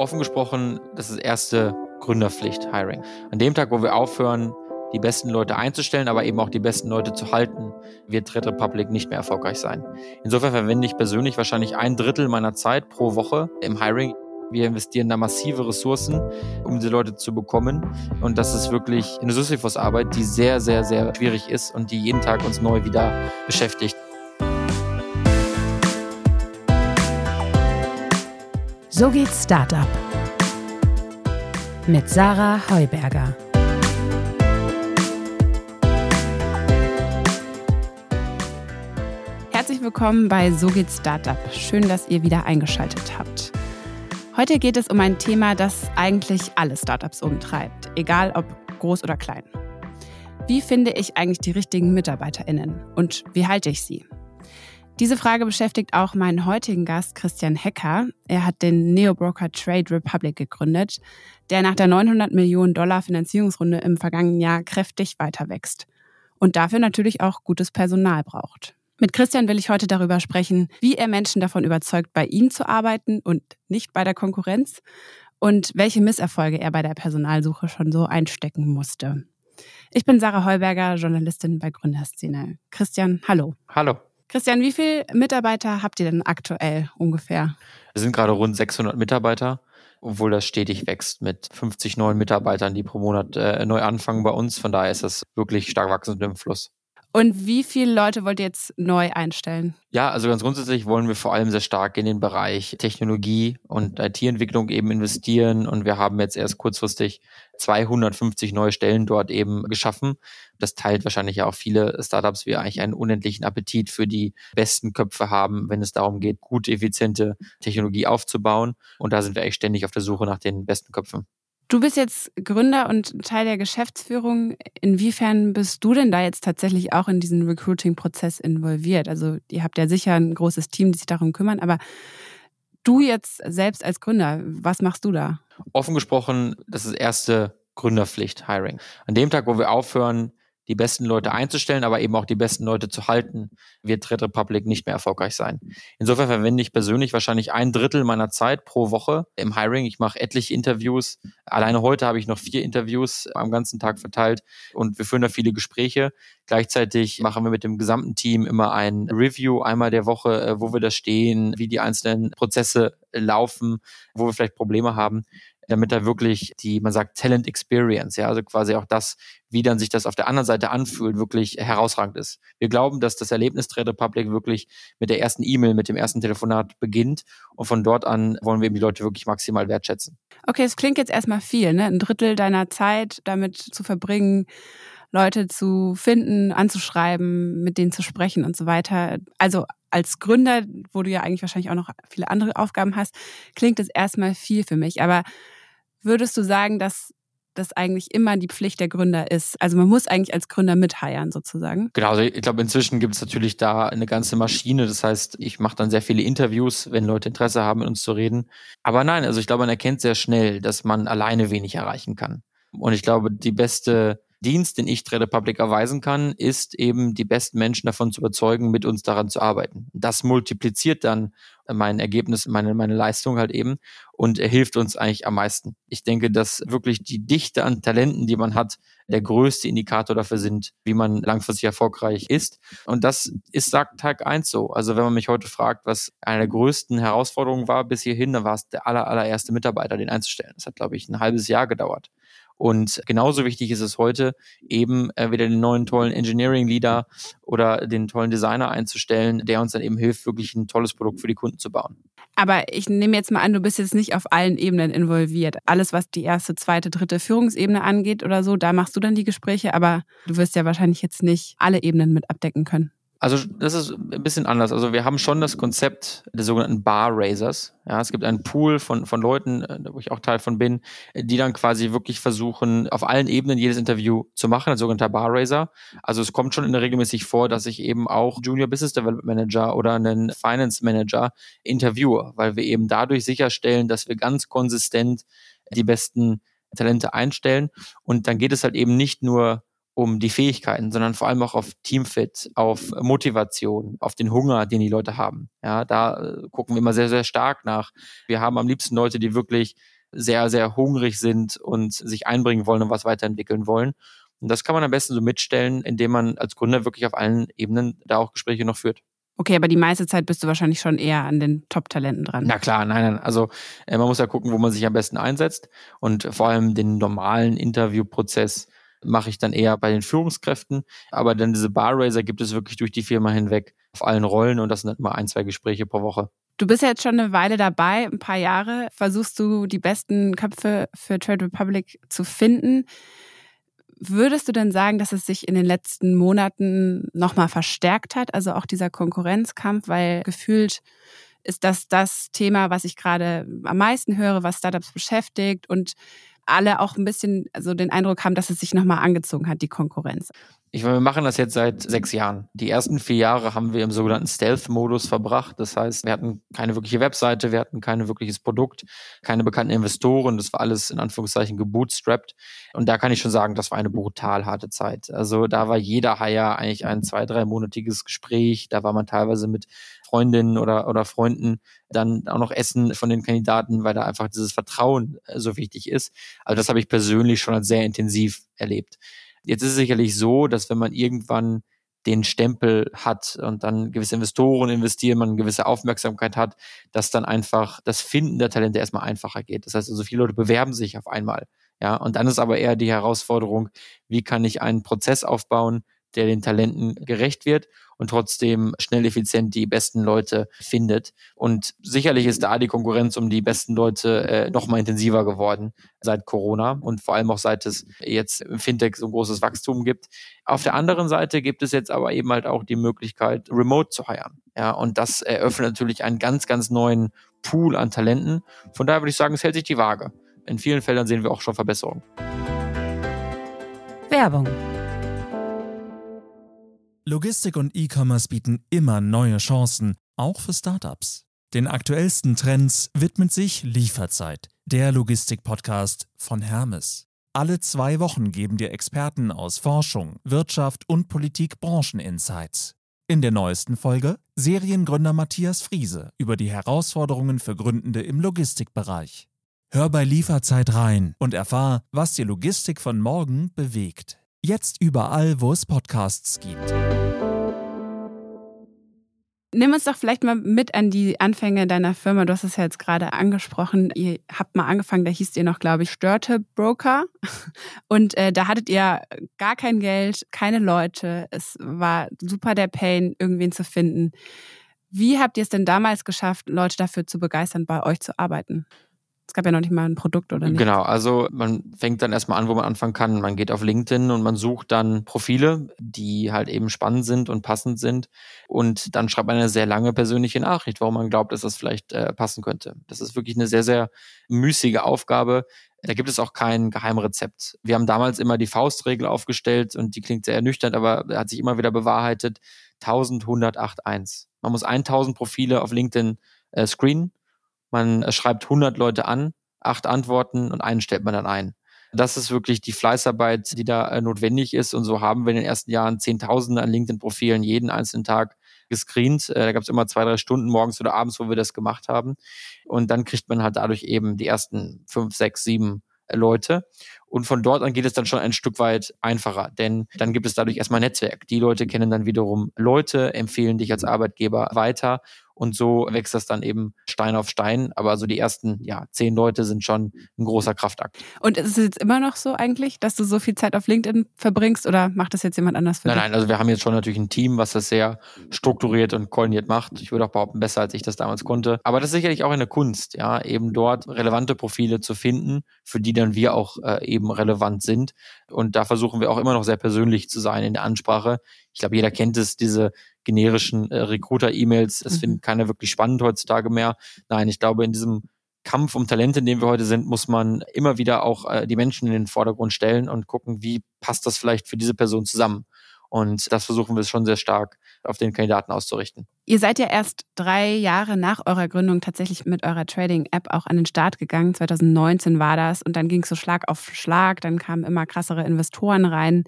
Offen gesprochen, das ist das erste Gründerpflicht-Hiring. An dem Tag, wo wir aufhören, die besten Leute einzustellen, aber eben auch die besten Leute zu halten, wird Trade Republic nicht mehr erfolgreich sein. Insofern verwende ich persönlich wahrscheinlich ein Drittel meiner Zeit pro Woche im Hiring. Wir investieren da massive Ressourcen, um diese Leute zu bekommen. Und das ist wirklich eine Sisyphus-Arbeit, die sehr, sehr, sehr schwierig ist und die jeden Tag uns neu wieder beschäftigt. So geht's Startup. Mit Sarah Heuberger. Herzlich willkommen bei So geht's Startup. Schön, dass ihr wieder eingeschaltet habt. Heute geht es um ein Thema, das eigentlich alle Startups umtreibt, egal ob groß oder klein. Wie finde ich eigentlich die richtigen MitarbeiterInnen und wie halte ich sie? Diese Frage beschäftigt auch meinen heutigen Gast Christian Hecker. Er hat den Neobroker Trade Republic gegründet, der nach der 900 Millionen Dollar Finanzierungsrunde im vergangenen Jahr kräftig weiter wächst und dafür natürlich auch gutes Personal braucht. Mit Christian will ich heute darüber sprechen, wie er Menschen davon überzeugt, bei ihm zu arbeiten und nicht bei der Konkurrenz und welche Misserfolge er bei der Personalsuche schon so einstecken musste. Ich bin Sarah Heuberger, Journalistin bei Gründerszene. Christian, hallo. Hallo. Christian, wie viele Mitarbeiter habt ihr denn aktuell ungefähr? Wir sind gerade rund 600 Mitarbeiter, obwohl das stetig wächst mit 50 neuen Mitarbeitern, die pro Monat äh, neu anfangen bei uns. Von daher ist das wirklich stark wachsend im Fluss. Und wie viele Leute wollt ihr jetzt neu einstellen? Ja, also ganz grundsätzlich wollen wir vor allem sehr stark in den Bereich Technologie und IT-Entwicklung eben investieren. Und wir haben jetzt erst kurzfristig 250 neue Stellen dort eben geschaffen. Das teilt wahrscheinlich ja auch viele Startups, wie eigentlich einen unendlichen Appetit für die besten Köpfe haben, wenn es darum geht, gut effiziente Technologie aufzubauen. Und da sind wir eigentlich ständig auf der Suche nach den besten Köpfen. Du bist jetzt Gründer und Teil der Geschäftsführung. Inwiefern bist du denn da jetzt tatsächlich auch in diesen Recruiting-Prozess involviert? Also ihr habt ja sicher ein großes Team, die sich darum kümmern, aber du jetzt selbst als Gründer, was machst du da? Offen gesprochen, das ist erste Gründerpflicht-Hiring. An dem Tag, wo wir aufhören, die besten Leute einzustellen, aber eben auch die besten Leute zu halten, wird Trade Republic nicht mehr erfolgreich sein. Insofern verwende ich persönlich wahrscheinlich ein Drittel meiner Zeit pro Woche im Hiring. Ich mache etliche Interviews. Alleine heute habe ich noch vier Interviews am ganzen Tag verteilt und wir führen da viele Gespräche. Gleichzeitig machen wir mit dem gesamten Team immer ein Review einmal der Woche, äh, wo wir da stehen, wie die einzelnen Prozesse laufen, wo wir vielleicht Probleme haben damit da wirklich die, man sagt, Talent Experience, ja, also quasi auch das, wie dann sich das auf der anderen Seite anfühlt, wirklich herausragend ist. Wir glauben, dass das Erlebnis Trade Republic wirklich mit der ersten E-Mail, mit dem ersten Telefonat beginnt und von dort an wollen wir eben die Leute wirklich maximal wertschätzen. Okay, es klingt jetzt erstmal viel, ne? Ein Drittel deiner Zeit damit zu verbringen, Leute zu finden, anzuschreiben, mit denen zu sprechen und so weiter. Also als Gründer, wo du ja eigentlich wahrscheinlich auch noch viele andere Aufgaben hast, klingt es erstmal viel für mich. Aber Würdest du sagen, dass das eigentlich immer die Pflicht der Gründer ist? Also man muss eigentlich als Gründer mitheiern sozusagen. Genau, also ich glaube, inzwischen gibt es natürlich da eine ganze Maschine. Das heißt, ich mache dann sehr viele Interviews, wenn Leute Interesse haben, mit uns zu reden. Aber nein, also ich glaube, man erkennt sehr schnell, dass man alleine wenig erreichen kann. Und ich glaube, die beste Dienst, den ich Trade Republic erweisen kann, ist eben die besten Menschen davon zu überzeugen, mit uns daran zu arbeiten. Das multipliziert dann mein Ergebnis, meine, meine Leistung halt eben und hilft uns eigentlich am meisten. Ich denke, dass wirklich die Dichte an Talenten, die man hat, der größte Indikator dafür sind, wie man langfristig erfolgreich ist. Und das ist, sagt Tag eins so. Also wenn man mich heute fragt, was eine der größten Herausforderungen war bis hierhin, dann war es der aller, allererste Mitarbeiter, den einzustellen. Das hat, glaube ich, ein halbes Jahr gedauert. Und genauso wichtig ist es heute, eben äh, wieder den neuen tollen Engineering Leader oder den tollen Designer einzustellen, der uns dann eben hilft, wirklich ein tolles Produkt für die Kunden zu bauen. Aber ich nehme jetzt mal an, du bist jetzt nicht auf allen Ebenen involviert. Alles, was die erste, zweite, dritte Führungsebene angeht oder so, da machst du dann die Gespräche, aber du wirst ja wahrscheinlich jetzt nicht alle Ebenen mit abdecken können. Also das ist ein bisschen anders. Also wir haben schon das Konzept des sogenannten Bar Raisers. Ja, es gibt einen Pool von, von Leuten, äh, wo ich auch Teil von bin, die dann quasi wirklich versuchen, auf allen Ebenen jedes Interview zu machen, ein sogenannter Bar Raiser. Also es kommt schon in der regelmäßig vor, dass ich eben auch Junior Business Development Manager oder einen Finance Manager interviewe, weil wir eben dadurch sicherstellen, dass wir ganz konsistent die besten Talente einstellen. Und dann geht es halt eben nicht nur um die Fähigkeiten, sondern vor allem auch auf Teamfit, auf Motivation, auf den Hunger, den die Leute haben. Ja, da äh, gucken wir immer sehr, sehr stark nach. Wir haben am liebsten Leute, die wirklich sehr, sehr hungrig sind und sich einbringen wollen und was weiterentwickeln wollen. Und das kann man am besten so mitstellen, indem man als Gründer wirklich auf allen Ebenen da auch Gespräche noch führt. Okay, aber die meiste Zeit bist du wahrscheinlich schon eher an den Top-Talenten dran. Na klar, nein, nein. Also äh, man muss ja gucken, wo man sich am besten einsetzt. Und vor allem den normalen Interviewprozess mache ich dann eher bei den Führungskräften. Aber dann diese Barraiser gibt es wirklich durch die Firma hinweg auf allen Rollen und das sind immer ein, zwei Gespräche pro Woche. Du bist jetzt schon eine Weile dabei, ein paar Jahre. Versuchst du die besten Köpfe für Trade Republic zu finden? Würdest du denn sagen, dass es sich in den letzten Monaten nochmal verstärkt hat, also auch dieser Konkurrenzkampf, weil gefühlt ist das das Thema, was ich gerade am meisten höre, was Startups beschäftigt und alle auch ein bisschen so den Eindruck haben, dass es sich nochmal angezogen hat, die Konkurrenz. Ich meine, wir machen das jetzt seit sechs Jahren. Die ersten vier Jahre haben wir im sogenannten Stealth-Modus verbracht. Das heißt, wir hatten keine wirkliche Webseite, wir hatten kein wirkliches Produkt, keine bekannten Investoren. Das war alles in Anführungszeichen gebootstrapped. Und da kann ich schon sagen, das war eine brutal harte Zeit. Also da war jeder Hire eigentlich ein zwei, dreimonatiges Gespräch. Da war man teilweise mit Freundinnen oder, oder Freunden dann auch noch essen von den Kandidaten, weil da einfach dieses Vertrauen so wichtig ist. Also das habe ich persönlich schon sehr intensiv erlebt. Jetzt ist es sicherlich so, dass wenn man irgendwann den Stempel hat und dann gewisse Investoren investieren, man eine gewisse Aufmerksamkeit hat, dass dann einfach das Finden der Talente erstmal einfacher geht. Das heißt also, viele Leute bewerben sich auf einmal. Ja, und dann ist aber eher die Herausforderung, wie kann ich einen Prozess aufbauen, der den Talenten gerecht wird und trotzdem schnell effizient die besten Leute findet. Und sicherlich ist da die Konkurrenz um die besten Leute äh, noch mal intensiver geworden seit Corona und vor allem auch seit es jetzt im Fintech so ein großes Wachstum gibt. Auf der anderen Seite gibt es jetzt aber eben halt auch die Möglichkeit, remote zu heiren. Ja, und das eröffnet natürlich einen ganz, ganz neuen Pool an Talenten. Von daher würde ich sagen, es hält sich die Waage. In vielen Feldern sehen wir auch schon Verbesserungen. Werbung Logistik und E-Commerce bieten immer neue Chancen, auch für Startups. Den aktuellsten Trends widmet sich Lieferzeit, der Logistik-Podcast von Hermes. Alle zwei Wochen geben dir Experten aus Forschung, Wirtschaft und Politik Brancheninsights. In der neuesten Folge Seriengründer Matthias Friese über die Herausforderungen für Gründende im Logistikbereich. Hör bei Lieferzeit rein und erfahr, was die Logistik von morgen bewegt. Jetzt überall, wo es Podcasts gibt. Nimm uns doch vielleicht mal mit an die Anfänge deiner Firma. Du hast es ja jetzt gerade angesprochen. Ihr habt mal angefangen, da hieß ihr noch, glaube ich, Störte Broker. Und äh, da hattet ihr gar kein Geld, keine Leute. Es war super der Pain, irgendwen zu finden. Wie habt ihr es denn damals geschafft, Leute dafür zu begeistern, bei euch zu arbeiten? Es gab ja noch nicht mal ein Produkt oder nicht. Genau, also man fängt dann erstmal an, wo man anfangen kann. Man geht auf LinkedIn und man sucht dann Profile, die halt eben spannend sind und passend sind. Und dann schreibt man eine sehr lange persönliche Nachricht, warum man glaubt, dass das vielleicht äh, passen könnte. Das ist wirklich eine sehr, sehr müßige Aufgabe. Da gibt es auch kein Geheimrezept. Wir haben damals immer die Faustregel aufgestellt und die klingt sehr ernüchternd, aber hat sich immer wieder bewahrheitet. 1108.1. Man muss 1000 Profile auf LinkedIn äh, screenen man äh, schreibt 100 Leute an, acht antworten und einen stellt man dann ein. Das ist wirklich die Fleißarbeit, die da äh, notwendig ist. Und so haben wir in den ersten Jahren Zehntausende an LinkedIn-Profilen jeden einzelnen Tag gescreent. Äh, da gab es immer zwei, drei Stunden morgens oder abends, wo wir das gemacht haben. Und dann kriegt man halt dadurch eben die ersten fünf, sechs, sieben Leute. Und von dort an geht es dann schon ein Stück weit einfacher, denn dann gibt es dadurch erstmal Netzwerk. Die Leute kennen dann wiederum Leute, empfehlen dich als Arbeitgeber weiter und so wächst das dann eben Stein auf Stein. Aber so die ersten, ja, zehn Leute sind schon ein großer Kraftakt. Und ist es jetzt immer noch so eigentlich, dass du so viel Zeit auf LinkedIn verbringst oder macht das jetzt jemand anders für nein, dich? Nein, also wir haben jetzt schon natürlich ein Team, was das sehr strukturiert und koordiniert macht. Ich würde auch behaupten, besser als ich das damals konnte. Aber das ist sicherlich auch eine Kunst, ja, eben dort relevante Profile zu finden, für die dann wir auch äh, eben relevant sind. Und da versuchen wir auch immer noch sehr persönlich zu sein in der Ansprache. Ich glaube, jeder kennt es, diese generischen äh, Recruiter-E-Mails. Das mhm. findet keiner wirklich spannend heutzutage mehr. Nein, ich glaube, in diesem Kampf um Talente, in dem wir heute sind, muss man immer wieder auch äh, die Menschen in den Vordergrund stellen und gucken, wie passt das vielleicht für diese Person zusammen. Und das versuchen wir schon sehr stark auf den Kandidaten auszurichten. Ihr seid ja erst drei Jahre nach eurer Gründung tatsächlich mit eurer Trading-App auch an den Start gegangen. 2019 war das und dann ging es so Schlag auf Schlag. Dann kamen immer krassere Investoren rein.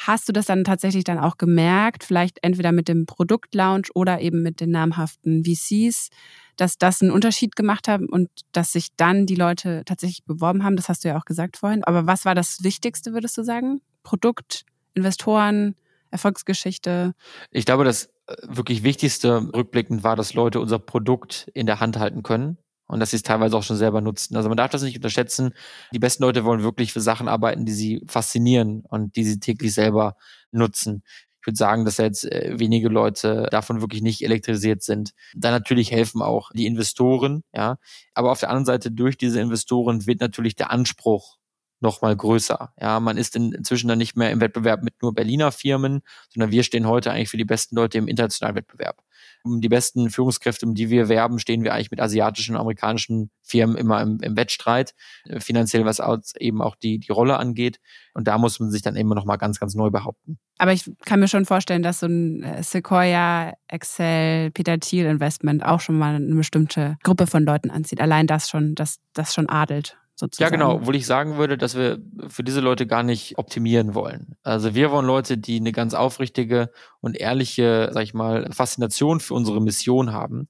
Hast du das dann tatsächlich dann auch gemerkt, vielleicht entweder mit dem Produktlaunch oder eben mit den namhaften VCs, dass das einen Unterschied gemacht haben und dass sich dann die Leute tatsächlich beworben haben? Das hast du ja auch gesagt vorhin. Aber was war das Wichtigste, würdest du sagen? Produkt, Investoren, Erfolgsgeschichte? Ich glaube, das äh, wirklich Wichtigste rückblickend war, dass Leute unser Produkt in der Hand halten können und dass sie es teilweise auch schon selber nutzen. Also man darf das nicht unterschätzen. Die besten Leute wollen wirklich für Sachen arbeiten, die sie faszinieren und die sie täglich selber nutzen. Ich würde sagen, dass jetzt äh, wenige Leute davon wirklich nicht elektrisiert sind. Da natürlich helfen auch die Investoren, ja. Aber auf der anderen Seite durch diese Investoren wird natürlich der Anspruch noch mal größer. Ja, man ist in, inzwischen dann nicht mehr im Wettbewerb mit nur Berliner Firmen, sondern wir stehen heute eigentlich für die besten Leute im internationalen Wettbewerb. Um die besten Führungskräfte, um die wir werben, stehen wir eigentlich mit asiatischen und amerikanischen Firmen immer im, im Wettstreit, äh, finanziell was eben auch die, die Rolle angeht. Und da muss man sich dann immer noch mal ganz, ganz neu behaupten. Aber ich kann mir schon vorstellen, dass so ein äh, Sequoia, Excel, Peter Thiel Investment auch schon mal eine bestimmte Gruppe von Leuten anzieht. Allein das schon, das, das schon adelt sozusagen. Ja, genau, obwohl ich sagen würde, dass wir für diese Leute gar nicht optimieren wollen. Also wir wollen Leute, die eine ganz aufrichtige und ehrliche, sag ich mal, Faszination für unsere Mission haben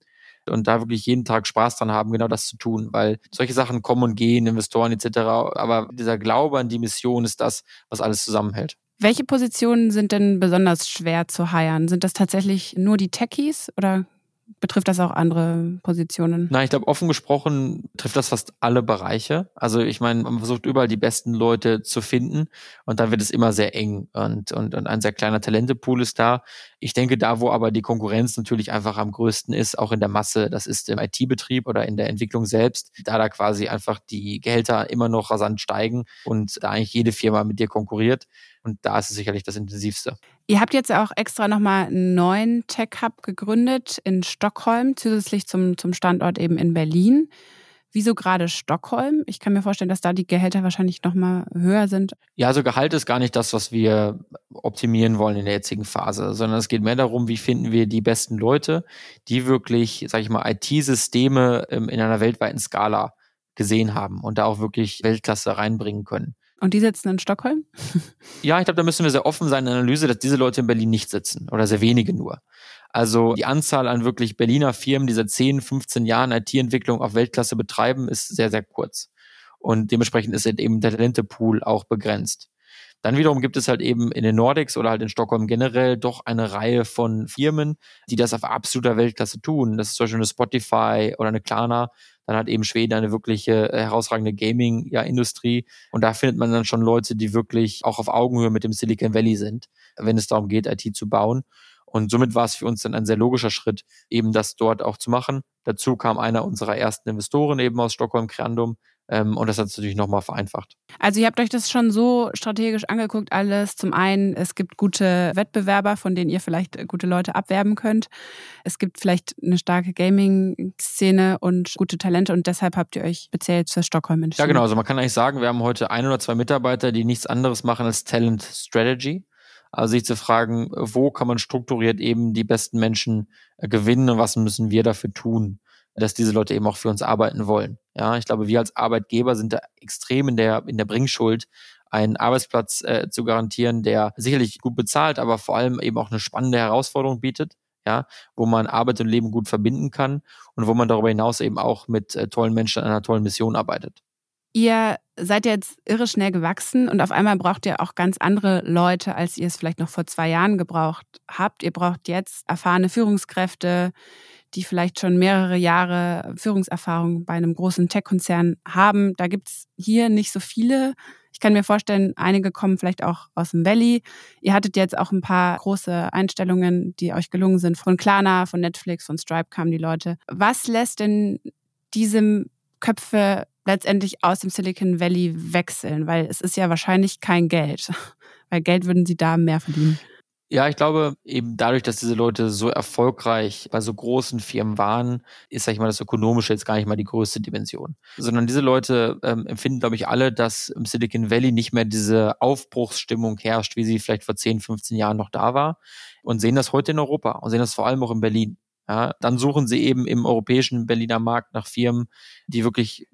und da wirklich jeden Tag Spaß dran haben, genau das zu tun, weil solche Sachen kommen und gehen, Investoren etc. Aber dieser Glaube an die Mission ist das, was alles zusammenhält. Welche Positionen sind denn besonders schwer zu heiern? Sind das tatsächlich nur die Techies oder betrifft das auch andere Positionen? Nein, ich glaube, offen gesprochen trifft das fast alle Bereiche. Also ich meine, man versucht überall die besten Leute zu finden und dann wird es immer sehr eng und, und, und ein sehr kleiner Talentepool ist da. Ich denke, da, wo aber die Konkurrenz natürlich einfach am größten ist, auch in der Masse, das ist im IT-Betrieb oder in der Entwicklung selbst, da da quasi einfach die Gehälter immer noch rasant steigen und da eigentlich jede Firma mit dir konkurriert. Und da ist es sicherlich das Intensivste. Ihr habt jetzt auch extra nochmal einen neuen Tech-Hub gegründet in Stockholm, zusätzlich zum, zum Standort eben in Berlin. Wieso gerade Stockholm? Ich kann mir vorstellen, dass da die Gehälter wahrscheinlich nochmal höher sind. Ja, also Gehalt ist gar nicht das, was wir optimieren wollen in der jetzigen Phase, sondern es geht mehr darum, wie finden wir die besten Leute, die wirklich, sag ich mal, IT-Systeme in einer weltweiten Skala gesehen haben und da auch wirklich Weltklasse reinbringen können. Und die sitzen in Stockholm? ja, ich glaube, da müssen wir sehr offen sein in der Analyse, dass diese Leute in Berlin nicht sitzen oder sehr wenige nur. Also die Anzahl an wirklich Berliner Firmen, die seit 10, 15 Jahren IT-Entwicklung auf Weltklasse betreiben, ist sehr, sehr kurz. Und dementsprechend ist eben der Talentepool auch begrenzt. Dann wiederum gibt es halt eben in den Nordics oder halt in Stockholm generell doch eine Reihe von Firmen, die das auf absoluter Weltklasse tun. Das ist zum Beispiel eine Spotify oder eine Klarna. Dann hat eben Schweden eine wirkliche äh, herausragende Gaming-Industrie. Und da findet man dann schon Leute, die wirklich auch auf Augenhöhe mit dem Silicon Valley sind, wenn es darum geht, IT zu bauen. Und somit war es für uns dann ein sehr logischer Schritt, eben das dort auch zu machen. Dazu kam einer unserer ersten Investoren eben aus Stockholm, Creandum, und das hat es natürlich nochmal vereinfacht. Also ihr habt euch das schon so strategisch angeguckt, alles. Zum einen, es gibt gute Wettbewerber, von denen ihr vielleicht gute Leute abwerben könnt. Es gibt vielleicht eine starke Gaming-Szene und gute Talente und deshalb habt ihr euch speziell für Stockholm entschieden. Ja, genau. Also man kann eigentlich sagen, wir haben heute ein oder zwei Mitarbeiter, die nichts anderes machen als Talent Strategy. Also sich zu fragen, wo kann man strukturiert eben die besten Menschen äh, gewinnen und was müssen wir dafür tun? Dass diese Leute eben auch für uns arbeiten wollen. Ja, ich glaube, wir als Arbeitgeber sind da extrem in der, in der Bringschuld, einen Arbeitsplatz äh, zu garantieren, der sicherlich gut bezahlt, aber vor allem eben auch eine spannende Herausforderung bietet, ja, wo man Arbeit und Leben gut verbinden kann und wo man darüber hinaus eben auch mit äh, tollen Menschen an einer tollen Mission arbeitet. Ihr seid jetzt irre schnell gewachsen und auf einmal braucht ihr auch ganz andere Leute, als ihr es vielleicht noch vor zwei Jahren gebraucht habt. Ihr braucht jetzt erfahrene Führungskräfte, die vielleicht schon mehrere Jahre Führungserfahrung bei einem großen Tech-Konzern haben. Da gibt es hier nicht so viele. Ich kann mir vorstellen, einige kommen vielleicht auch aus dem Valley. Ihr hattet jetzt auch ein paar große Einstellungen, die euch gelungen sind. Von Klarna, von Netflix, von Stripe kamen die Leute. Was lässt denn diese Köpfe letztendlich aus dem Silicon Valley wechseln? Weil es ist ja wahrscheinlich kein Geld. Weil Geld würden sie da mehr verdienen. Ja, ich glaube, eben dadurch, dass diese Leute so erfolgreich bei so großen Firmen waren, ist, sag ich mal, das Ökonomische jetzt gar nicht mal die größte Dimension. Sondern diese Leute ähm, empfinden, glaube ich, alle, dass im Silicon Valley nicht mehr diese Aufbruchsstimmung herrscht, wie sie vielleicht vor 10, 15 Jahren noch da war. Und sehen das heute in Europa und sehen das vor allem auch in Berlin. Ja, dann suchen sie eben im europäischen Berliner Markt nach Firmen, die wirklich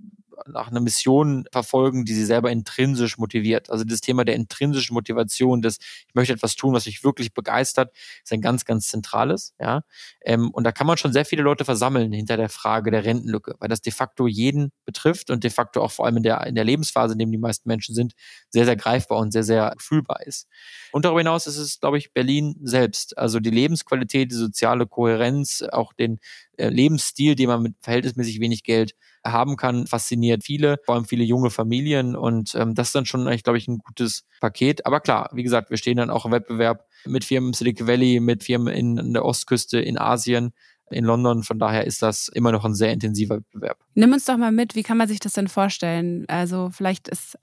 nach einer Mission verfolgen, die sie selber intrinsisch motiviert. Also das Thema der intrinsischen Motivation, dass ich möchte etwas tun, was mich wirklich begeistert, ist ein ganz, ganz zentrales. Ja, ähm, und da kann man schon sehr viele Leute versammeln hinter der Frage der Rentenlücke, weil das de facto jeden betrifft und de facto auch vor allem in der in der Lebensphase, in dem die meisten Menschen sind, sehr, sehr greifbar und sehr, sehr fühlbar ist. Und darüber hinaus ist es, glaube ich, Berlin selbst. Also die Lebensqualität, die soziale Kohärenz, auch den äh, Lebensstil, den man mit verhältnismäßig wenig Geld haben kann, fasziniert viele, vor allem viele junge Familien und ähm, das ist dann schon glaube ich, ein gutes Paket. Aber klar, wie gesagt, wir stehen dann auch im Wettbewerb mit Firmen im Silicon Valley, mit Firmen in, in der Ostküste, in Asien, in London. Von daher ist das immer noch ein sehr intensiver Wettbewerb. Nimm uns doch mal mit, wie kann man sich das denn vorstellen? Also vielleicht ist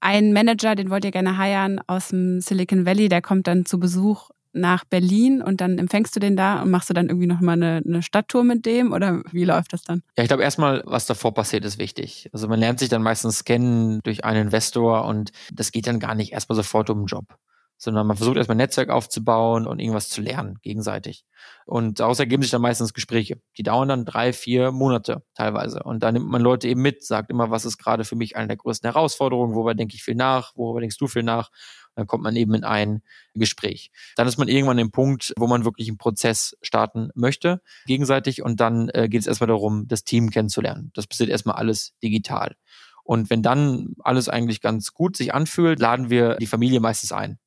ein Manager, den wollt ihr gerne heiern aus dem Silicon Valley, der kommt dann zu Besuch nach Berlin und dann empfängst du den da und machst du dann irgendwie nochmal eine, eine Stadttour mit dem oder wie läuft das dann? Ja, ich glaube erstmal, was davor passiert, ist wichtig. Also man lernt sich dann meistens kennen durch einen Investor und das geht dann gar nicht erstmal sofort um den Job sondern man versucht erstmal ein Netzwerk aufzubauen und irgendwas zu lernen gegenseitig. Und daraus ergeben sich dann meistens Gespräche. Die dauern dann drei, vier Monate teilweise. Und da nimmt man Leute eben mit, sagt immer, was ist gerade für mich eine der größten Herausforderungen, worüber denke ich viel nach, worüber denkst du viel nach. Dann kommt man eben in ein Gespräch. Dann ist man irgendwann im Punkt, wo man wirklich einen Prozess starten möchte, gegenseitig. Und dann äh, geht es erstmal darum, das Team kennenzulernen. Das passiert erstmal alles digital. Und wenn dann alles eigentlich ganz gut sich anfühlt, laden wir die Familie meistens ein.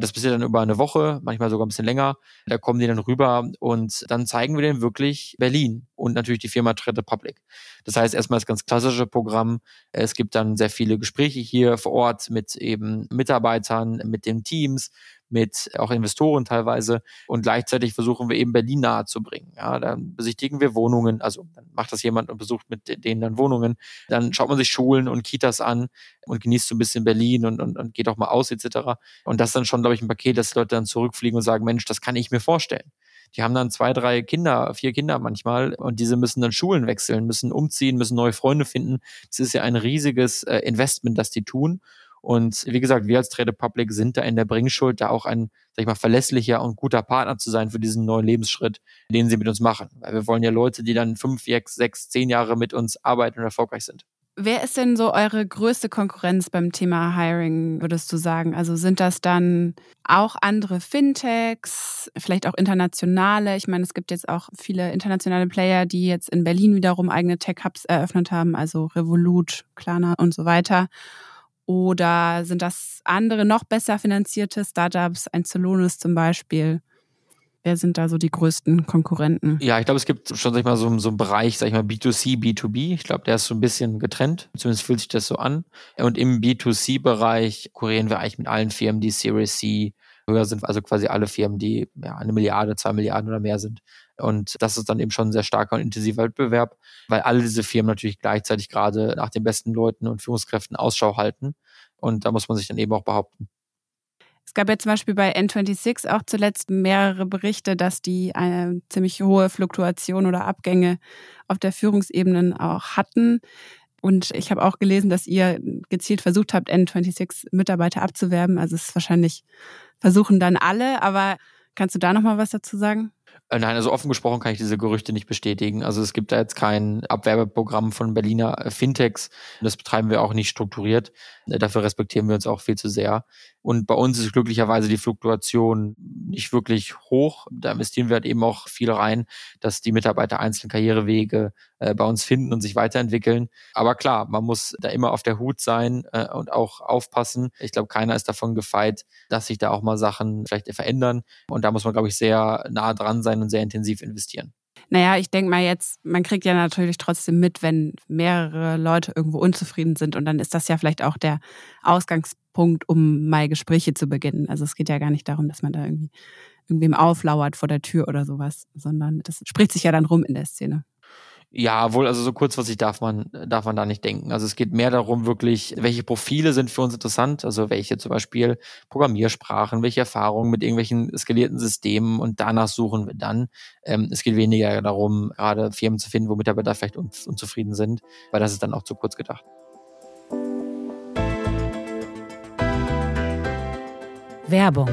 Das passiert dann über eine Woche, manchmal sogar ein bisschen länger. Da kommen die dann rüber und dann zeigen wir denen wirklich Berlin und natürlich die Firma Trade Republic. Das heißt erstmal das ganz klassische Programm. Es gibt dann sehr viele Gespräche hier vor Ort mit eben Mitarbeitern, mit den Teams, mit auch Investoren teilweise und gleichzeitig versuchen wir eben Berlin nahe zu bringen. Ja, dann besichtigen wir Wohnungen, also dann macht das jemand und besucht mit denen dann Wohnungen. Dann schaut man sich Schulen und Kitas an und genießt so ein bisschen Berlin und, und, und geht auch mal aus etc. Und das ist dann schon, glaube ich, ein Paket, dass Leute dann zurückfliegen und sagen, Mensch, das kann ich mir vorstellen. Die haben dann zwei, drei Kinder, vier Kinder manchmal und diese müssen dann Schulen wechseln, müssen umziehen, müssen neue Freunde finden. Das ist ja ein riesiges äh, Investment, das die tun. Und wie gesagt, wir als Trade Public sind da in der Bringschuld, da auch ein, sag ich mal, verlässlicher und guter Partner zu sein für diesen neuen Lebensschritt, den sie mit uns machen. Weil wir wollen ja Leute, die dann fünf, sechs, zehn Jahre mit uns arbeiten und erfolgreich sind. Wer ist denn so eure größte Konkurrenz beim Thema Hiring, würdest du sagen? Also sind das dann auch andere Fintechs, vielleicht auch internationale? Ich meine, es gibt jetzt auch viele internationale Player, die jetzt in Berlin wiederum eigene Tech-Hubs eröffnet haben, also Revolut, Klarna und so weiter. Oder sind das andere noch besser finanzierte Startups, ein Celonis zum Beispiel? Wer sind da so die größten Konkurrenten? Ja, ich glaube, es gibt schon, sag ich mal, so, so einen Bereich, sag ich mal, B2C, B2B. Ich glaube, der ist so ein bisschen getrennt. Zumindest fühlt sich das so an. Und im B2C-Bereich konkurrieren wir eigentlich mit allen Firmen, die Series C höher sind, also quasi alle Firmen, die ja, eine Milliarde, zwei Milliarden oder mehr sind. Und das ist dann eben schon ein sehr starker und intensiver Wettbewerb, weil alle diese Firmen natürlich gleichzeitig gerade nach den besten Leuten und Führungskräften Ausschau halten. Und da muss man sich dann eben auch behaupten. Es gab ja zum Beispiel bei N26 auch zuletzt mehrere Berichte, dass die eine ziemlich hohe Fluktuation oder Abgänge auf der Führungsebene auch hatten. Und ich habe auch gelesen, dass ihr gezielt versucht habt, N26 Mitarbeiter abzuwerben. Also es ist wahrscheinlich versuchen dann alle, aber kannst du da noch mal was dazu sagen? Äh, nein, also offen gesprochen kann ich diese Gerüchte nicht bestätigen. Also es gibt da jetzt kein Abwerbeprogramm von Berliner äh, Fintechs. Das betreiben wir auch nicht strukturiert. Äh, dafür respektieren wir uns auch viel zu sehr. Und bei uns ist glücklicherweise die Fluktuation nicht wirklich hoch. Da investieren wir halt eben auch viel rein, dass die Mitarbeiter einzelne Karrierewege bei uns finden und sich weiterentwickeln. Aber klar, man muss da immer auf der Hut sein und auch aufpassen. Ich glaube, keiner ist davon gefeit, dass sich da auch mal Sachen vielleicht verändern. Und da muss man, glaube ich, sehr nah dran sein und sehr intensiv investieren. Naja, ich denke mal jetzt, man kriegt ja natürlich trotzdem mit, wenn mehrere Leute irgendwo unzufrieden sind. Und dann ist das ja vielleicht auch der Ausgangspunkt, um mal Gespräche zu beginnen. Also es geht ja gar nicht darum, dass man da irgendwie irgendwem auflauert vor der Tür oder sowas, sondern das spricht sich ja dann rum in der Szene. Ja, wohl, also so kurzfristig darf man, darf man da nicht denken. Also es geht mehr darum, wirklich, welche Profile sind für uns interessant, also welche zum Beispiel Programmiersprachen, welche Erfahrungen mit irgendwelchen skalierten Systemen und danach suchen wir dann. Ähm, es geht weniger darum, gerade Firmen zu finden, wo Mitarbeiter vielleicht un unzufrieden sind, weil das ist dann auch zu kurz gedacht. Werbung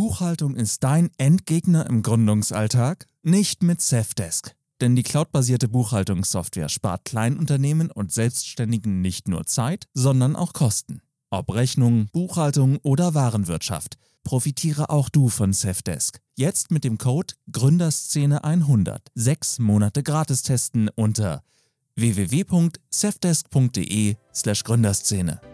Buchhaltung ist dein Endgegner im Gründungsalltag? Nicht mit Safdesk. denn die cloudbasierte Buchhaltungssoftware spart Kleinunternehmen und Selbstständigen nicht nur Zeit, sondern auch Kosten. Ob Rechnung, Buchhaltung oder Warenwirtschaft, profitiere auch du von Safdesk. Jetzt mit dem Code Gründerszene100 sechs Monate gratis testen unter www.safdesk.de/gründerszene.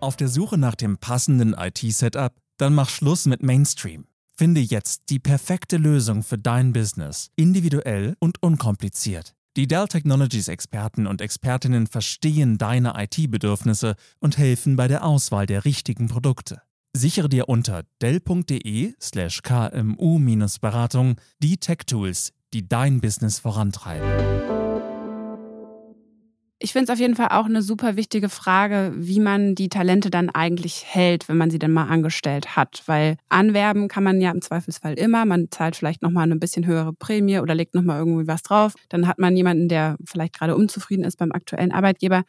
Auf der Suche nach dem passenden IT-Setup? Dann mach Schluss mit Mainstream. Finde jetzt die perfekte Lösung für dein Business, individuell und unkompliziert. Die Dell Technologies Experten und Expertinnen verstehen deine IT-Bedürfnisse und helfen bei der Auswahl der richtigen Produkte. Sichere dir unter dell.de/slash kmu-beratung die Tech-Tools, die dein Business vorantreiben. Ich finde es auf jeden Fall auch eine super wichtige Frage, wie man die Talente dann eigentlich hält, wenn man sie dann mal angestellt hat. Weil anwerben kann man ja im Zweifelsfall immer. Man zahlt vielleicht nochmal eine bisschen höhere Prämie oder legt nochmal irgendwie was drauf. Dann hat man jemanden, der vielleicht gerade unzufrieden ist beim aktuellen Arbeitgeber.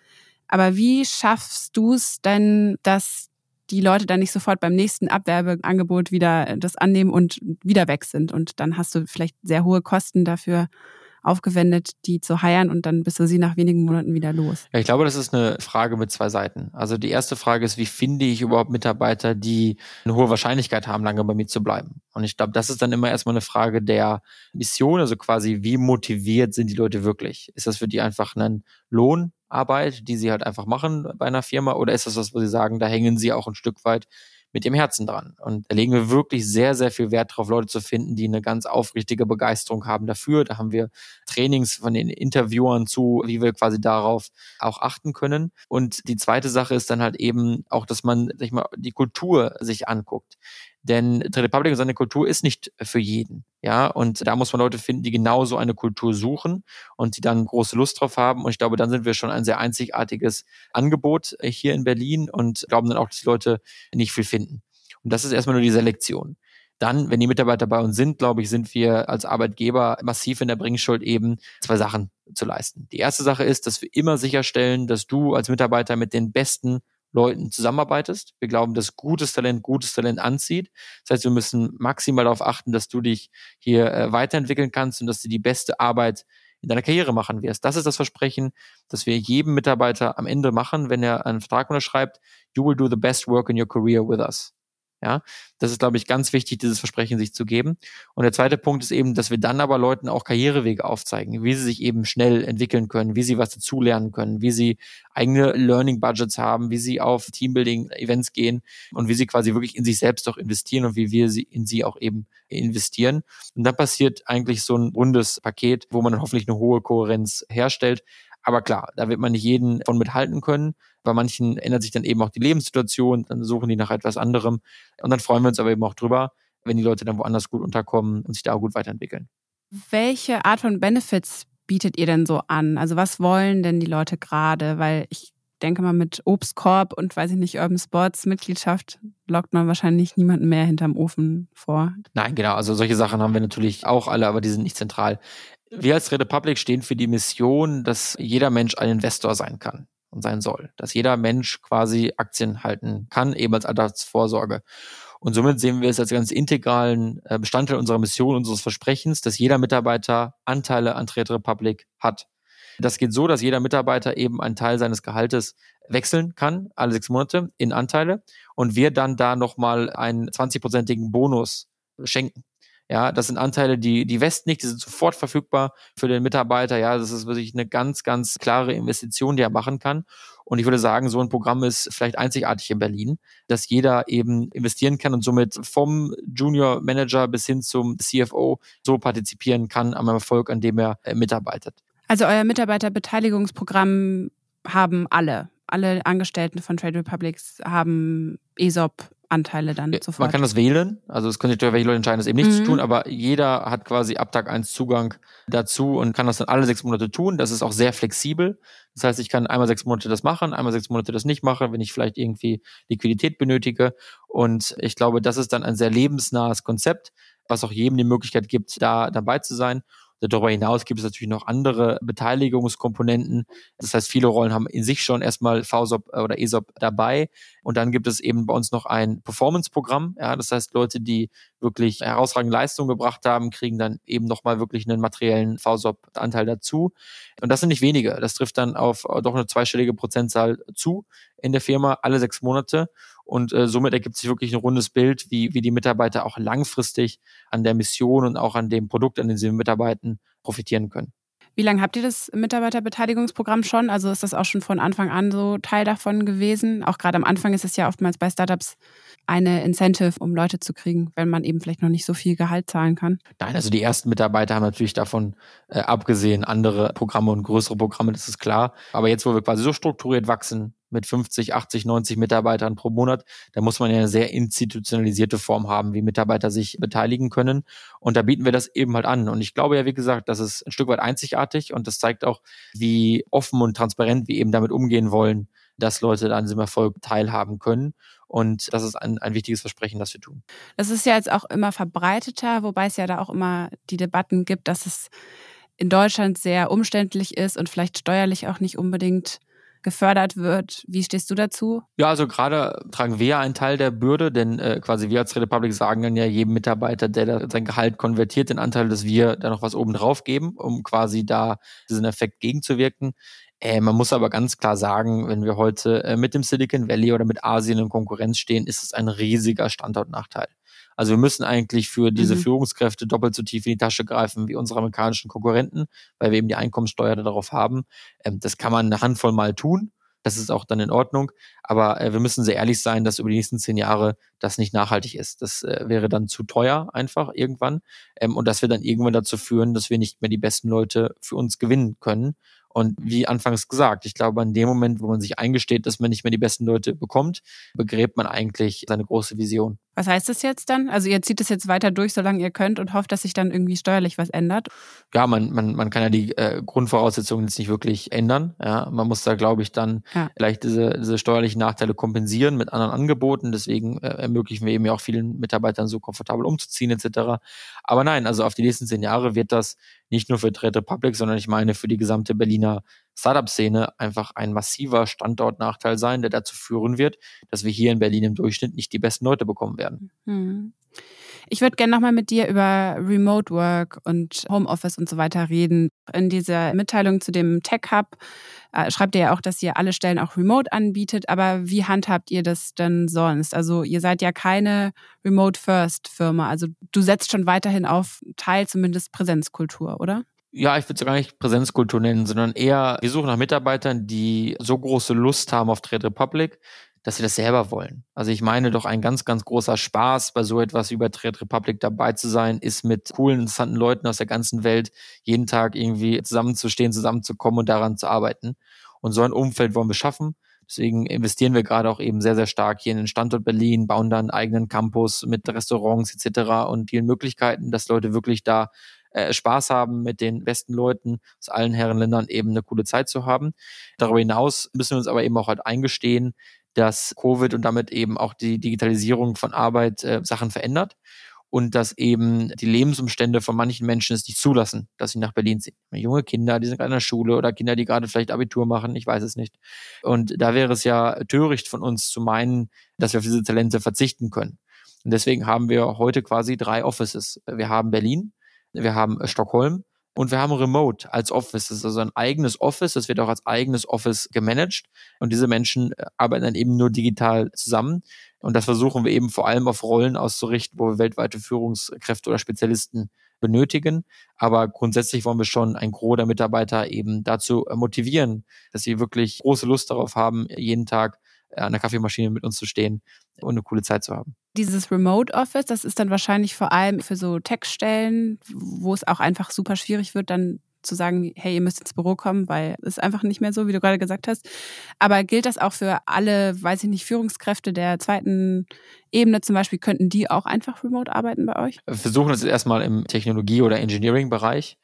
Aber wie schaffst du es denn, dass die Leute dann nicht sofort beim nächsten Abwerbeangebot wieder das annehmen und wieder weg sind? Und dann hast du vielleicht sehr hohe Kosten dafür aufgewendet, die zu heiern und dann bist du sie nach wenigen Monaten wieder los? Ja, ich glaube, das ist eine Frage mit zwei Seiten. Also die erste Frage ist, wie finde ich überhaupt Mitarbeiter, die eine hohe Wahrscheinlichkeit haben, lange bei mir zu bleiben? Und ich glaube, das ist dann immer erstmal eine Frage der Mission, also quasi, wie motiviert sind die Leute wirklich? Ist das für die einfach ein Lohnarbeit, die sie halt einfach machen bei einer Firma oder ist das was, wo sie sagen, da hängen sie auch ein Stück weit mit dem Herzen dran. Und da legen wir wirklich sehr, sehr viel Wert darauf, Leute zu finden, die eine ganz aufrichtige Begeisterung haben dafür. Da haben wir Trainings von den Interviewern zu, wie wir quasi darauf auch achten können. Und die zweite Sache ist dann halt eben auch, dass man sich mal die Kultur sich anguckt. Denn Trade Republic und seine Kultur ist nicht für jeden. Ja, und da muss man Leute finden, die genau so eine Kultur suchen und die dann große Lust drauf haben. Und ich glaube, dann sind wir schon ein sehr einzigartiges Angebot hier in Berlin und glauben dann auch, dass die Leute nicht viel finden. Und das ist erstmal nur die Selektion. Dann, wenn die Mitarbeiter bei uns sind, glaube ich, sind wir als Arbeitgeber massiv in der Bringschuld eben zwei Sachen zu leisten. Die erste Sache ist, dass wir immer sicherstellen, dass du als Mitarbeiter mit den besten Leuten zusammenarbeitest. Wir glauben, dass gutes Talent gutes Talent anzieht. Das heißt, wir müssen maximal darauf achten, dass du dich hier äh, weiterentwickeln kannst und dass du die beste Arbeit in deiner Karriere machen wirst. Das ist das Versprechen, das wir jedem Mitarbeiter am Ende machen, wenn er einen Vertrag unterschreibt. You will do the best work in your career with us. Ja, das ist, glaube ich, ganz wichtig, dieses Versprechen sich zu geben. Und der zweite Punkt ist eben, dass wir dann aber Leuten auch Karrierewege aufzeigen, wie sie sich eben schnell entwickeln können, wie sie was dazulernen können, wie sie eigene Learning Budgets haben, wie sie auf Teambuilding-Events gehen und wie sie quasi wirklich in sich selbst auch investieren und wie wir sie in sie auch eben investieren. Und dann passiert eigentlich so ein rundes Paket, wo man hoffentlich eine hohe Kohärenz herstellt. Aber klar, da wird man nicht jeden von mithalten können. Bei manchen ändert sich dann eben auch die Lebenssituation, dann suchen die nach etwas anderem. Und dann freuen wir uns aber eben auch drüber, wenn die Leute dann woanders gut unterkommen und sich da auch gut weiterentwickeln. Welche Art von Benefits bietet ihr denn so an? Also was wollen denn die Leute gerade? Weil ich denke mal, mit Obstkorb und weiß ich nicht, Urban Sports Mitgliedschaft lockt man wahrscheinlich niemanden mehr hinterm Ofen vor. Nein, genau. Also solche Sachen haben wir natürlich auch alle, aber die sind nicht zentral. Wir als Red Republic stehen für die Mission, dass jeder Mensch ein Investor sein kann sein soll. Dass jeder Mensch quasi Aktien halten kann, eben als Altersvorsorge. Und somit sehen wir es als ganz integralen äh, Bestandteil unserer Mission, unseres Versprechens, dass jeder Mitarbeiter Anteile an Trade Republic hat. Das geht so, dass jeder Mitarbeiter eben einen Teil seines Gehaltes wechseln kann, alle sechs Monate, in Anteile. Und wir dann da nochmal einen 20-prozentigen Bonus schenken. Ja, das sind Anteile, die, die West nicht, die sind sofort verfügbar für den Mitarbeiter. Ja, das ist wirklich eine ganz, ganz klare Investition, die er machen kann. Und ich würde sagen, so ein Programm ist vielleicht einzigartig in Berlin, dass jeder eben investieren kann und somit vom Junior Manager bis hin zum CFO so partizipieren kann am Erfolg, an dem er äh, mitarbeitet. Also euer Mitarbeiterbeteiligungsprogramm haben alle. Alle Angestellten von Trade Republics haben ESOP Anteile dann sofort. Man kann das wählen, also es können sich welche Leute entscheiden, das eben nicht mhm. zu tun, aber jeder hat quasi ab Tag 1 Zugang dazu und kann das dann alle sechs Monate tun. Das ist auch sehr flexibel. Das heißt, ich kann einmal sechs Monate das machen, einmal sechs Monate das nicht machen, wenn ich vielleicht irgendwie Liquidität benötige. Und ich glaube, das ist dann ein sehr lebensnahes Konzept, was auch jedem die Möglichkeit gibt, da dabei zu sein. Darüber hinaus gibt es natürlich noch andere Beteiligungskomponenten. Das heißt, viele Rollen haben in sich schon erstmal VSOP oder ESOP dabei. Und dann gibt es eben bei uns noch ein Performance-Programm. Ja, das heißt, Leute, die wirklich herausragende Leistungen gebracht haben, kriegen dann eben nochmal wirklich einen materiellen VSOP-Anteil dazu. Und das sind nicht wenige. Das trifft dann auf doch eine zweistellige Prozentzahl zu in der Firma alle sechs Monate. Und äh, somit ergibt sich wirklich ein rundes Bild, wie, wie die Mitarbeiter auch langfristig an der Mission und auch an dem Produkt, an dem sie mitarbeiten, profitieren können. Wie lange habt ihr das Mitarbeiterbeteiligungsprogramm schon? Also ist das auch schon von Anfang an so Teil davon gewesen? Auch gerade am Anfang ist es ja oftmals bei Startups eine Incentive, um Leute zu kriegen, wenn man eben vielleicht noch nicht so viel Gehalt zahlen kann? Nein, also die ersten Mitarbeiter haben natürlich davon äh, abgesehen andere Programme und größere Programme, das ist klar. Aber jetzt, wo wir quasi so strukturiert wachsen, mit 50, 80, 90 Mitarbeitern pro Monat, da muss man ja eine sehr institutionalisierte Form haben, wie Mitarbeiter sich beteiligen können. Und da bieten wir das eben halt an. Und ich glaube ja, wie gesagt, das ist ein Stück weit einzigartig und das zeigt auch, wie offen und transparent wir eben damit umgehen wollen, dass Leute an diesem Erfolg teilhaben können. Und das ist ein, ein wichtiges Versprechen, das wir tun. Das ist ja jetzt auch immer verbreiteter, wobei es ja da auch immer die Debatten gibt, dass es in Deutschland sehr umständlich ist und vielleicht steuerlich auch nicht unbedingt gefördert wird. Wie stehst du dazu? Ja, also gerade tragen wir ja einen Teil der Bürde, denn äh, quasi wir als Republic sagen dann ja jedem Mitarbeiter, der da sein Gehalt konvertiert, den Anteil, dass wir da noch was oben drauf geben, um quasi da diesen Effekt gegenzuwirken. Äh, man muss aber ganz klar sagen, wenn wir heute äh, mit dem Silicon Valley oder mit Asien in Konkurrenz stehen, ist es ein riesiger Standortnachteil. Also wir müssen eigentlich für diese mhm. Führungskräfte doppelt so tief in die Tasche greifen wie unsere amerikanischen Konkurrenten, weil wir eben die Einkommenssteuer darauf haben. Ähm, das kann man eine Handvoll mal tun. Das ist auch dann in Ordnung. Aber äh, wir müssen sehr ehrlich sein, dass über die nächsten zehn Jahre das nicht nachhaltig ist. Das äh, wäre dann zu teuer einfach irgendwann. Ähm, und das wird dann irgendwann dazu führen, dass wir nicht mehr die besten Leute für uns gewinnen können. Und wie anfangs gesagt, ich glaube, an dem Moment, wo man sich eingesteht, dass man nicht mehr die besten Leute bekommt, begräbt man eigentlich seine große Vision. Was heißt das jetzt dann? Also ihr zieht es jetzt weiter durch, solange ihr könnt und hofft, dass sich dann irgendwie steuerlich was ändert? Ja, man, man, man kann ja die äh, Grundvoraussetzungen jetzt nicht wirklich ändern. Ja, man muss da, glaube ich, dann ja. vielleicht diese, diese steuerlichen Nachteile kompensieren mit anderen Angeboten. Deswegen äh, ermöglichen wir eben ja auch vielen Mitarbeitern so komfortabel umzuziehen etc. Aber nein, also auf die nächsten zehn Jahre wird das nicht nur für Trade Republic, sondern ich meine für die gesamte Berliner Startup-Szene einfach ein massiver Standortnachteil sein, der dazu führen wird, dass wir hier in Berlin im Durchschnitt nicht die besten Leute bekommen werden. Hm. Ich würde gerne nochmal mit dir über Remote Work und Homeoffice und so weiter reden. In dieser Mitteilung zu dem Tech Hub äh, schreibt ihr ja auch, dass ihr alle Stellen auch remote anbietet. Aber wie handhabt ihr das denn sonst? Also ihr seid ja keine Remote First Firma. Also du setzt schon weiterhin auf Teil zumindest Präsenzkultur, oder? Ja, ich würde es gar nicht Präsenzkultur nennen, sondern eher, wir suchen nach Mitarbeitern, die so große Lust haben auf Trade Republic, dass sie das selber wollen. Also ich meine doch ein ganz, ganz großer Spaß bei so etwas wie bei Trade Republic dabei zu sein, ist mit coolen, interessanten Leuten aus der ganzen Welt jeden Tag irgendwie zusammenzustehen, zusammenzukommen und daran zu arbeiten. Und so ein Umfeld wollen wir schaffen. Deswegen investieren wir gerade auch eben sehr, sehr stark hier in den Standort Berlin, bauen da einen eigenen Campus mit Restaurants etc. und vielen Möglichkeiten, dass Leute wirklich da äh, Spaß haben, mit den besten Leuten aus allen Herrenländern eben eine coole Zeit zu haben. Darüber hinaus müssen wir uns aber eben auch halt eingestehen, dass Covid und damit eben auch die Digitalisierung von Arbeit äh, Sachen verändert und dass eben die Lebensumstände von manchen Menschen es nicht zulassen, dass sie nach Berlin ziehen. Junge Kinder, die sind gerade in der Schule oder Kinder, die gerade vielleicht Abitur machen, ich weiß es nicht. Und da wäre es ja töricht von uns zu meinen, dass wir auf diese Talente verzichten können. Und deswegen haben wir heute quasi drei Offices. Wir haben Berlin, wir haben äh, Stockholm und wir haben Remote als Office. Das ist also ein eigenes Office, das wird auch als eigenes Office gemanagt. Und diese Menschen äh, arbeiten dann eben nur digital zusammen. Und das versuchen wir eben vor allem auf Rollen auszurichten, wo wir weltweite Führungskräfte oder Spezialisten benötigen. Aber grundsätzlich wollen wir schon ein Gros der Mitarbeiter eben dazu äh, motivieren, dass sie wirklich große Lust darauf haben, jeden Tag an der Kaffeemaschine mit uns zu stehen und eine coole Zeit zu haben. Dieses Remote Office, das ist dann wahrscheinlich vor allem für so Tech-Stellen, wo es auch einfach super schwierig wird, dann zu sagen, hey, ihr müsst ins Büro kommen, weil es einfach nicht mehr so, wie du gerade gesagt hast. Aber gilt das auch für alle, weiß ich nicht, Führungskräfte der zweiten Ebene zum Beispiel, könnten die auch einfach remote arbeiten bei euch? Wir versuchen das erstmal im Technologie- oder Engineering-Bereich,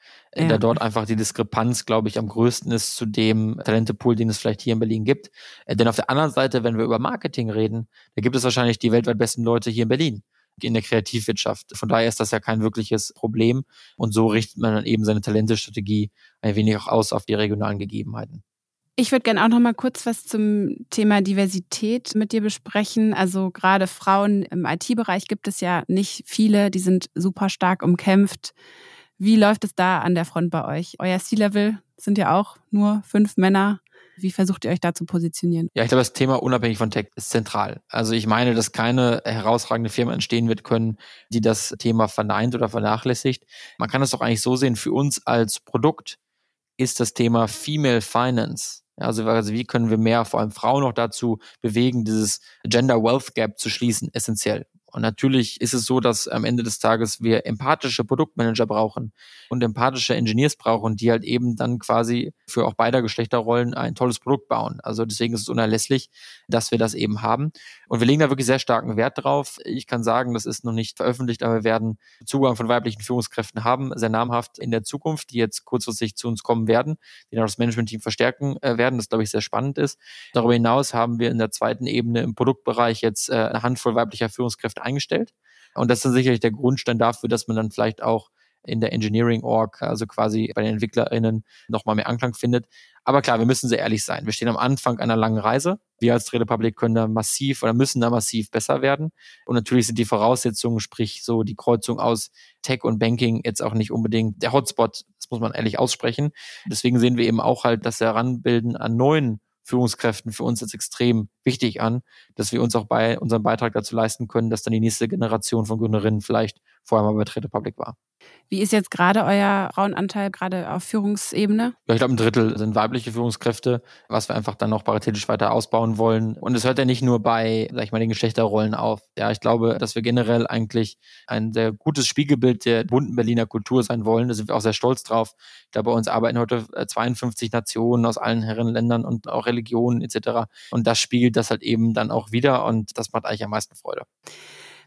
ja. da dort einfach die Diskrepanz, glaube ich, am größten ist zu dem Talentepool, den es vielleicht hier in Berlin gibt. Äh, denn auf der anderen Seite, wenn wir über Marketing reden, da gibt es wahrscheinlich die weltweit besten Leute hier in Berlin. in der Kreativwirtschaft. Von daher ist das ja kein wirkliches Problem. Und so richtet man dann eben seine Talentestrategie ein wenig auch aus auf die regionalen Gegebenheiten. Ich würde gerne auch noch mal kurz was zum Thema Diversität mit dir besprechen. Also gerade Frauen im IT-Bereich gibt es ja nicht viele, die sind super stark umkämpft. Wie läuft es da an der Front bei euch? Euer C-Level sind ja auch nur fünf Männer. Wie versucht ihr euch da zu positionieren? Ja, ich glaube, das Thema unabhängig von Tech ist zentral. Also ich meine, dass keine herausragende Firma entstehen wird können, die das Thema verneint oder vernachlässigt. Man kann es doch eigentlich so sehen, für uns als Produkt ist das Thema Female Finance also, also wie können wir mehr, vor allem Frauen noch dazu bewegen, dieses Gender Wealth Gap zu schließen, essentiell. Und natürlich ist es so, dass am Ende des Tages wir empathische Produktmanager brauchen und empathische Engineers brauchen, die halt eben dann quasi für auch beider Geschlechterrollen ein tolles Produkt bauen. Also deswegen ist es unerlässlich, dass wir das eben haben. Und wir legen da wirklich sehr starken Wert drauf. Ich kann sagen, das ist noch nicht veröffentlicht, aber wir werden Zugang von weiblichen Führungskräften haben, sehr namhaft in der Zukunft, die jetzt kurzfristig zu uns kommen werden, die dann das Management-Team verstärken äh, werden, das glaube ich sehr spannend ist. Darüber hinaus haben wir in der zweiten Ebene im Produktbereich jetzt äh, eine Handvoll weiblicher Führungskräfte Geschäft eingestellt. Und das ist sicherlich der Grundstein dafür, dass man dann vielleicht auch in der Engineering Org, also quasi bei den EntwicklerInnen, nochmal mehr Anklang findet. Aber klar, wir müssen sehr ehrlich sein. Wir stehen am Anfang einer langen Reise. Wir als Trade Republic können da massiv oder müssen da massiv besser werden. Und natürlich sind die Voraussetzungen, sprich so die Kreuzung aus Tech und Banking jetzt auch nicht unbedingt der Hotspot. Das muss man ehrlich aussprechen. Deswegen sehen wir eben auch halt das Heranbilden an neuen Führungskräften für uns als extrem wichtig an, dass wir uns auch bei unserem Beitrag dazu leisten können, dass dann die nächste Generation von Gründerinnen vielleicht vorher mal bei Trade Public war. Wie ist jetzt gerade euer Frauenanteil gerade auf Führungsebene? Ja, ich glaube, ein Drittel sind weibliche Führungskräfte, was wir einfach dann noch paritätisch weiter ausbauen wollen. Und es hört ja nicht nur bei, sag ich mal, den Geschlechterrollen auf. Ja, ich glaube, dass wir generell eigentlich ein sehr gutes Spiegelbild der bunten Berliner Kultur sein wollen. Da sind wir auch sehr stolz drauf. Glaube, bei uns arbeiten heute 52 äh, Nationen aus allen Herrenländern und auch Religionen etc. Und das spiegelt das halt eben dann auch wieder und das macht eigentlich am meisten Freude.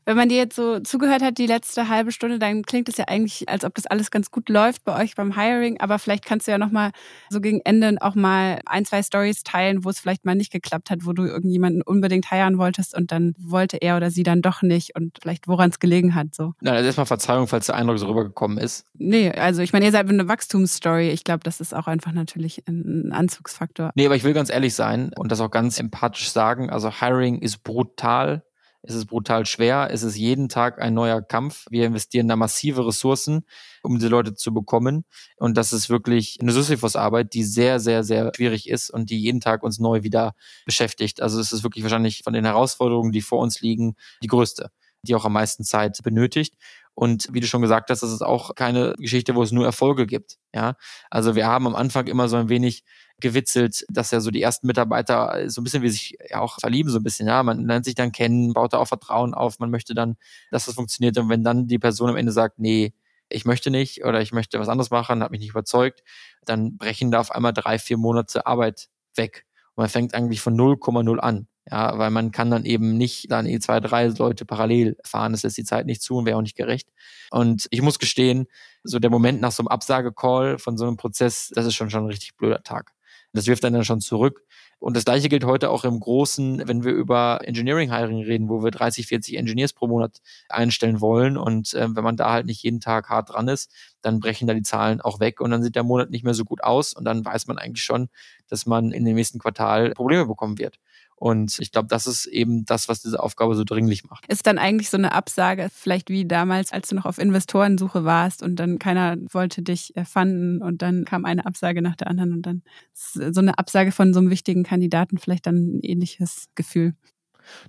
Wenn man dir jetzt so zugehört hat, die letzte halbe Stunde, dann klingt es ja eigentlich, als ob das alles ganz gut läuft bei euch beim Hiring. Aber vielleicht kannst du ja nochmal so gegen Ende auch mal ein, zwei Stories teilen, wo es vielleicht mal nicht geklappt hat, wo du irgendjemanden unbedingt heiren wolltest und dann wollte er oder sie dann doch nicht und vielleicht woran es gelegen hat. So. Na, also erstmal Verzeihung, falls der Eindruck so rübergekommen ist. Nee, also ich meine, ihr seid eine Wachstumsstory. Ich glaube, das ist auch einfach natürlich ein Anzugsfaktor. Nee, aber ich will ganz ehrlich sein und das auch ganz empathisch sagen. Also Hiring ist brutal es ist brutal schwer. Es ist jeden Tag ein neuer Kampf. Wir investieren da massive Ressourcen, um diese Leute zu bekommen. Und das ist wirklich eine Sisyphus-Arbeit, die sehr, sehr, sehr schwierig ist und die jeden Tag uns neu wieder beschäftigt. Also es ist wirklich wahrscheinlich von den Herausforderungen, die vor uns liegen, die größte, die auch am meisten Zeit benötigt. Und wie du schon gesagt hast, das ist auch keine Geschichte, wo es nur Erfolge gibt. Ja, also wir haben am Anfang immer so ein wenig gewitzelt, dass ja so die ersten Mitarbeiter so ein bisschen wie sich auch verlieben, so ein bisschen, ja, man lernt sich dann kennen, baut da auch Vertrauen auf, man möchte dann, dass das funktioniert und wenn dann die Person am Ende sagt, nee, ich möchte nicht oder ich möchte was anderes machen, hat mich nicht überzeugt, dann brechen da auf einmal drei, vier Monate Arbeit weg. Und man fängt eigentlich von 0,0 an. Ja, weil man kann dann eben nicht dann eh zwei, drei Leute parallel fahren. Das ist die Zeit nicht zu und wäre auch nicht gerecht. Und ich muss gestehen, so der Moment nach so einem Absagecall von so einem Prozess, das ist schon schon ein richtig blöder Tag. Das wirft dann, dann schon zurück. Und das gleiche gilt heute auch im Großen, wenn wir über Engineering Hiring reden, wo wir 30, 40 Engineers pro Monat einstellen wollen. Und äh, wenn man da halt nicht jeden Tag hart dran ist, dann brechen da die Zahlen auch weg und dann sieht der Monat nicht mehr so gut aus. Und dann weiß man eigentlich schon, dass man in dem nächsten Quartal Probleme bekommen wird. Und ich glaube, das ist eben das, was diese Aufgabe so dringlich macht. Ist dann eigentlich so eine Absage, vielleicht wie damals, als du noch auf Investorensuche warst und dann keiner wollte dich fanden und dann kam eine Absage nach der anderen und dann so eine Absage von so einem wichtigen Kandidaten vielleicht dann ein ähnliches Gefühl.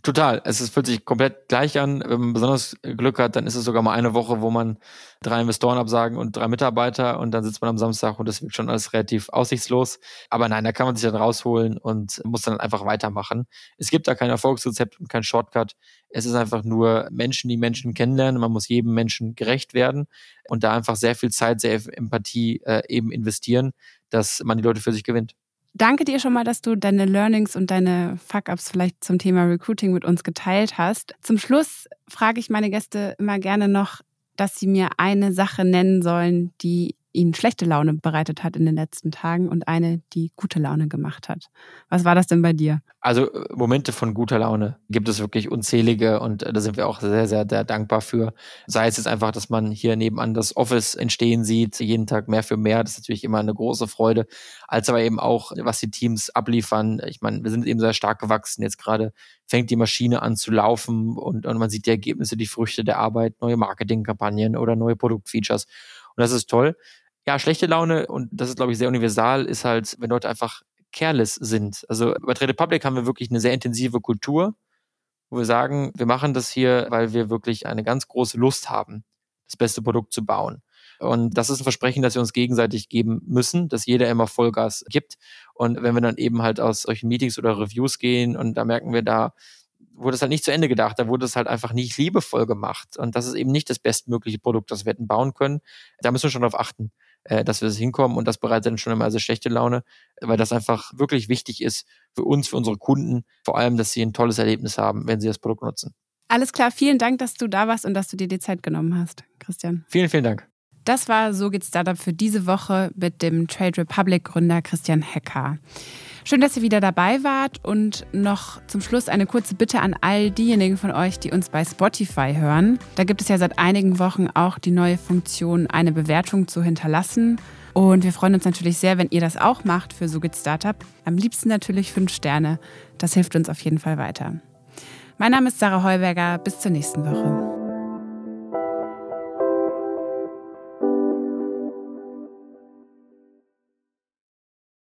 Total. Es fühlt sich komplett gleich an. Wenn man besonders Glück hat, dann ist es sogar mal eine Woche, wo man drei Investoren absagen und drei Mitarbeiter und dann sitzt man am Samstag und das wird schon alles relativ aussichtslos. Aber nein, da kann man sich dann rausholen und muss dann einfach weitermachen. Es gibt da kein Erfolgsrezept und kein Shortcut. Es ist einfach nur Menschen, die Menschen kennenlernen. Man muss jedem Menschen gerecht werden und da einfach sehr viel Zeit, sehr viel Empathie äh, eben investieren, dass man die Leute für sich gewinnt. Danke dir schon mal, dass du deine Learnings und deine Fuck-ups vielleicht zum Thema Recruiting mit uns geteilt hast. Zum Schluss frage ich meine Gäste immer gerne noch, dass sie mir eine Sache nennen sollen, die Ihnen schlechte Laune bereitet hat in den letzten Tagen und eine, die gute Laune gemacht hat. Was war das denn bei dir? Also äh, Momente von guter Laune gibt es wirklich unzählige und äh, da sind wir auch sehr, sehr, sehr dankbar für. Sei es jetzt einfach, dass man hier nebenan das Office entstehen sieht, jeden Tag mehr für mehr, das ist natürlich immer eine große Freude, als aber eben auch, was die Teams abliefern. Ich meine, wir sind eben sehr stark gewachsen. Jetzt gerade fängt die Maschine an zu laufen und, und man sieht die Ergebnisse, die Früchte der Arbeit, neue Marketingkampagnen oder neue Produktfeatures. Und das ist toll. Ja, schlechte Laune, und das ist, glaube ich, sehr universal, ist halt, wenn Leute einfach careless sind. Also bei Trade Republic haben wir wirklich eine sehr intensive Kultur, wo wir sagen, wir machen das hier, weil wir wirklich eine ganz große Lust haben, das beste Produkt zu bauen. Und das ist ein Versprechen, das wir uns gegenseitig geben müssen, dass jeder immer Vollgas gibt. Und wenn wir dann eben halt aus solchen Meetings oder Reviews gehen und da merken wir, da wurde es halt nicht zu Ende gedacht, da wurde es halt einfach nicht liebevoll gemacht. Und das ist eben nicht das bestmögliche Produkt, das wir hätten bauen können. Da müssen wir schon darauf achten äh, dass wir das hinkommen und das bereitet dann schon immer sehr schlechte Laune, weil das einfach wirklich wichtig ist für uns, für unsere Kunden, vor allem, dass sie ein tolles Erlebnis haben, wenn sie das Produkt nutzen. Alles klar, vielen Dank, dass du da warst und dass du dir die Zeit genommen hast, Christian. Vielen, vielen Dank. Das war So geht Startup für diese Woche mit dem Trade Republic Gründer Christian Hecker. Schön, dass ihr wieder dabei wart und noch zum Schluss eine kurze Bitte an all diejenigen von euch, die uns bei Spotify hören. Da gibt es ja seit einigen Wochen auch die neue Funktion, eine Bewertung zu hinterlassen. Und wir freuen uns natürlich sehr, wenn ihr das auch macht für So geht Startup. Am liebsten natürlich fünf Sterne. Das hilft uns auf jeden Fall weiter. Mein Name ist Sarah Heuberger. Bis zur nächsten Woche.